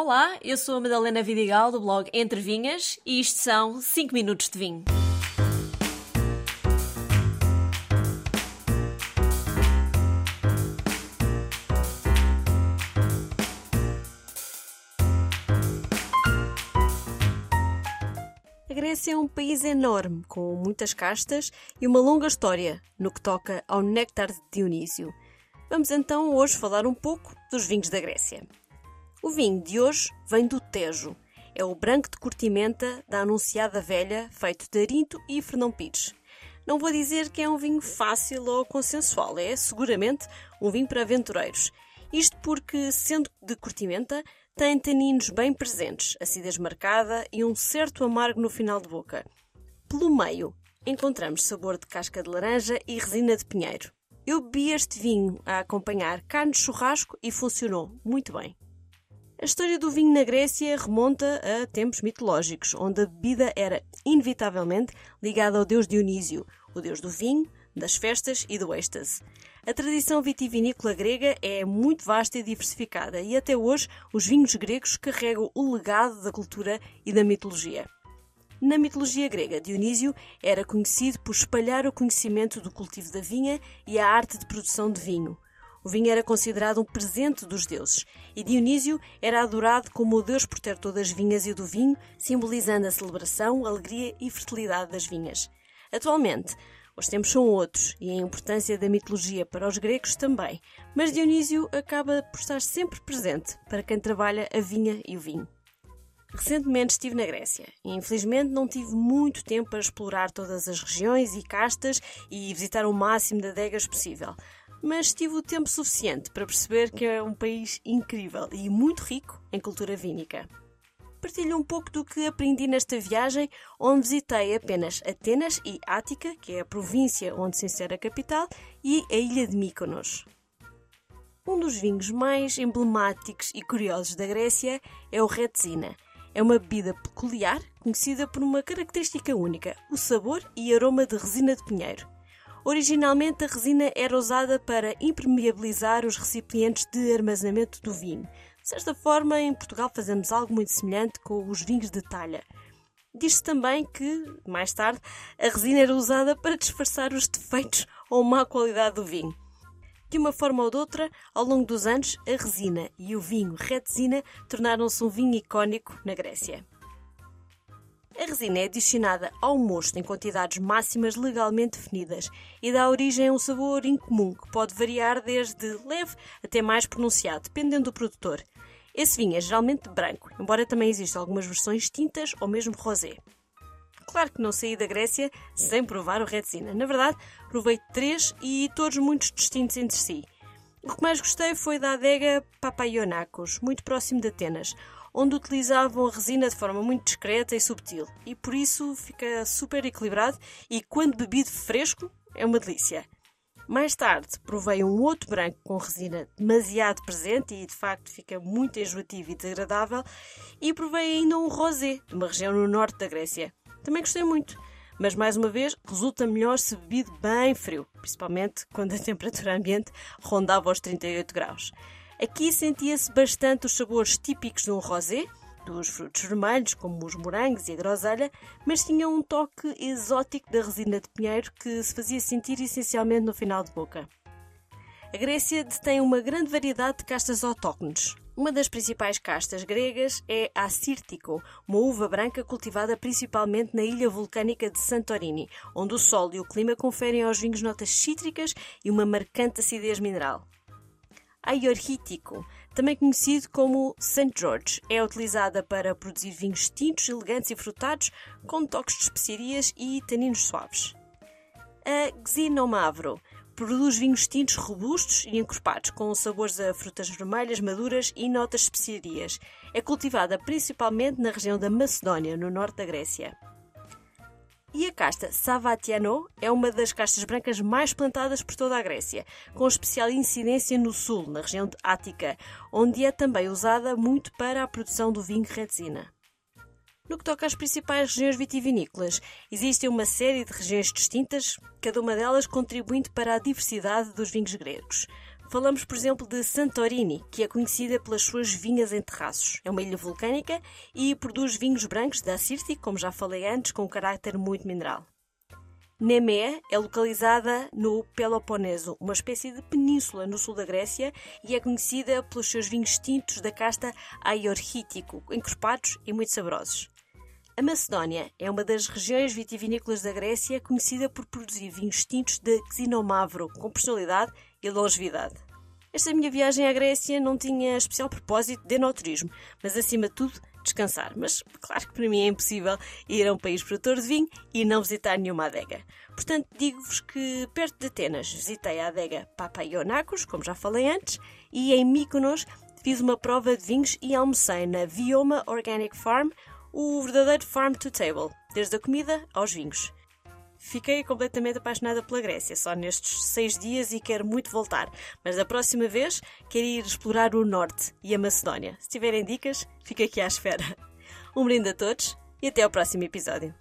Olá, eu sou a Madalena Vidigal do blog Entre Vinhas e isto são 5 minutos de vinho. A Grécia é um país enorme, com muitas castas e uma longa história no que toca ao néctar de Dionísio. Vamos então hoje falar um pouco dos vinhos da Grécia. O vinho de hoje vem do Tejo. É o branco de curtimenta da anunciada velha, feito de Arinto e Fernão Pires. Não vou dizer que é um vinho fácil ou consensual, é seguramente um vinho para aventureiros. Isto porque, sendo de curtimenta, tem taninos bem presentes, acidez marcada e um certo amargo no final de boca. Pelo meio, encontramos sabor de casca de laranja e resina de pinheiro. Eu bebi este vinho a acompanhar carne de churrasco e funcionou muito bem. A história do vinho na Grécia remonta a tempos mitológicos, onde a bebida era inevitavelmente ligada ao deus Dionísio, o deus do vinho, das festas e do êxtase. A tradição vitivinícola grega é muito vasta e diversificada e até hoje os vinhos gregos carregam o legado da cultura e da mitologia. Na mitologia grega, Dionísio era conhecido por espalhar o conhecimento do cultivo da vinha e a arte de produção de vinho. O vinho era considerado um presente dos deuses e Dionísio era adorado como o deus protetor das vinhas e do vinho, simbolizando a celebração, alegria e fertilidade das vinhas. Atualmente, os tempos são outros e a importância da mitologia para os gregos também, mas Dionísio acaba por estar sempre presente para quem trabalha a vinha e o vinho. Recentemente estive na Grécia e infelizmente não tive muito tempo para explorar todas as regiões e castas e visitar o máximo de adegas possível, mas tive o tempo suficiente para perceber que é um país incrível e muito rico em cultura vínica partilho um pouco do que aprendi nesta viagem, onde visitei apenas Atenas e Ática, que é a província onde se insere a capital, e a ilha de Mykonos. Um dos vinhos mais emblemáticos e curiosos da Grécia é o Retsina. É uma bebida peculiar, conhecida por uma característica única, o sabor e aroma de resina de pinheiro. Originalmente, a resina era usada para impermeabilizar os recipientes de armazenamento do vinho, de certa forma, em Portugal fazemos algo muito semelhante com os vinhos de talha. Diz-se também que, mais tarde, a resina era usada para disfarçar os defeitos ou má qualidade do vinho. De uma forma ou de outra, ao longo dos anos, a resina e o vinho Retsina tornaram-se um vinho icónico na Grécia. A resina é adicionada ao mosto em quantidades máximas legalmente definidas e dá origem a um sabor incomum que pode variar desde leve até mais pronunciado, dependendo do produtor. Esse vinho é geralmente branco, embora também existam algumas versões tintas ou mesmo rosé. Claro que não saí da Grécia sem provar o Retsina. Na verdade, provei três e todos muito distintos entre si. O que mais gostei foi da adega Papayonacos, muito próximo de Atenas, onde utilizavam a resina de forma muito discreta e subtil, e por isso fica super equilibrado e quando bebido fresco é uma delícia. Mais tarde provei um outro branco com resina demasiado presente e de facto fica muito enjoativo e desagradável. E provei ainda um rosé, de uma região no norte da Grécia. Também gostei muito, mas mais uma vez resulta melhor se bebido bem frio, principalmente quando a temperatura ambiente rondava os 38 graus. Aqui sentia-se bastante os sabores típicos de um rosé, dos frutos vermelhos, como os morangos e a groselha, mas tinha um toque exótico da resina de pinheiro que se fazia sentir essencialmente no final de boca. A Grécia detém uma grande variedade de castas autóctones. Uma das principais castas gregas é a Assyrtiko, uma uva branca cultivada principalmente na ilha vulcânica de Santorini, onde o sol e o clima conferem aos vinhos notas cítricas e uma marcante acidez mineral. A Iorhítico também conhecido como St. George. É utilizada para produzir vinhos tintos, elegantes e frutados, com toques de especiarias e taninos suaves. A Xinomavro produz vinhos tintos robustos e encorpados, com sabores a frutas vermelhas maduras e notas de especiarias. É cultivada principalmente na região da Macedónia, no norte da Grécia. E a casta Savatiano é uma das castas brancas mais plantadas por toda a Grécia, com especial incidência no sul, na região de Ática, onde é também usada muito para a produção do vinho Retsina. No que toca às principais regiões vitivinícolas, existem uma série de regiões distintas, cada uma delas contribuindo para a diversidade dos vinhos gregos. Falamos, por exemplo, de Santorini, que é conhecida pelas suas vinhas em terraços. É uma ilha vulcânica e produz vinhos brancos da Sirti, como já falei antes, com um caráter muito mineral. Nemea é localizada no Peloponeso, uma espécie de península no sul da Grécia, e é conhecida pelos seus vinhos tintos da casta aiorhítico, encorpados e muito saborosos. A Macedónia é uma das regiões vitivinícolas da Grécia conhecida por produzir vinhos tintos de Xinomavro, com personalidade e longevidade. Esta minha viagem à Grécia não tinha especial propósito de enoturismo, mas acima de tudo descansar. Mas claro que para mim é impossível ir a um país produtor de vinho e não visitar nenhuma adega. Portanto, digo-vos que perto de Atenas visitei a adega Papayonakos, como já falei antes, e em Mykonos fiz uma prova de vinhos e almocei na Vioma Organic Farm, o verdadeiro farm to table, desde a comida aos vinhos. Fiquei completamente apaixonada pela Grécia só nestes seis dias e quero muito voltar, mas da próxima vez quero ir explorar o Norte e a Macedónia. Se tiverem dicas, fico aqui à espera. Um brinde a todos e até ao próximo episódio.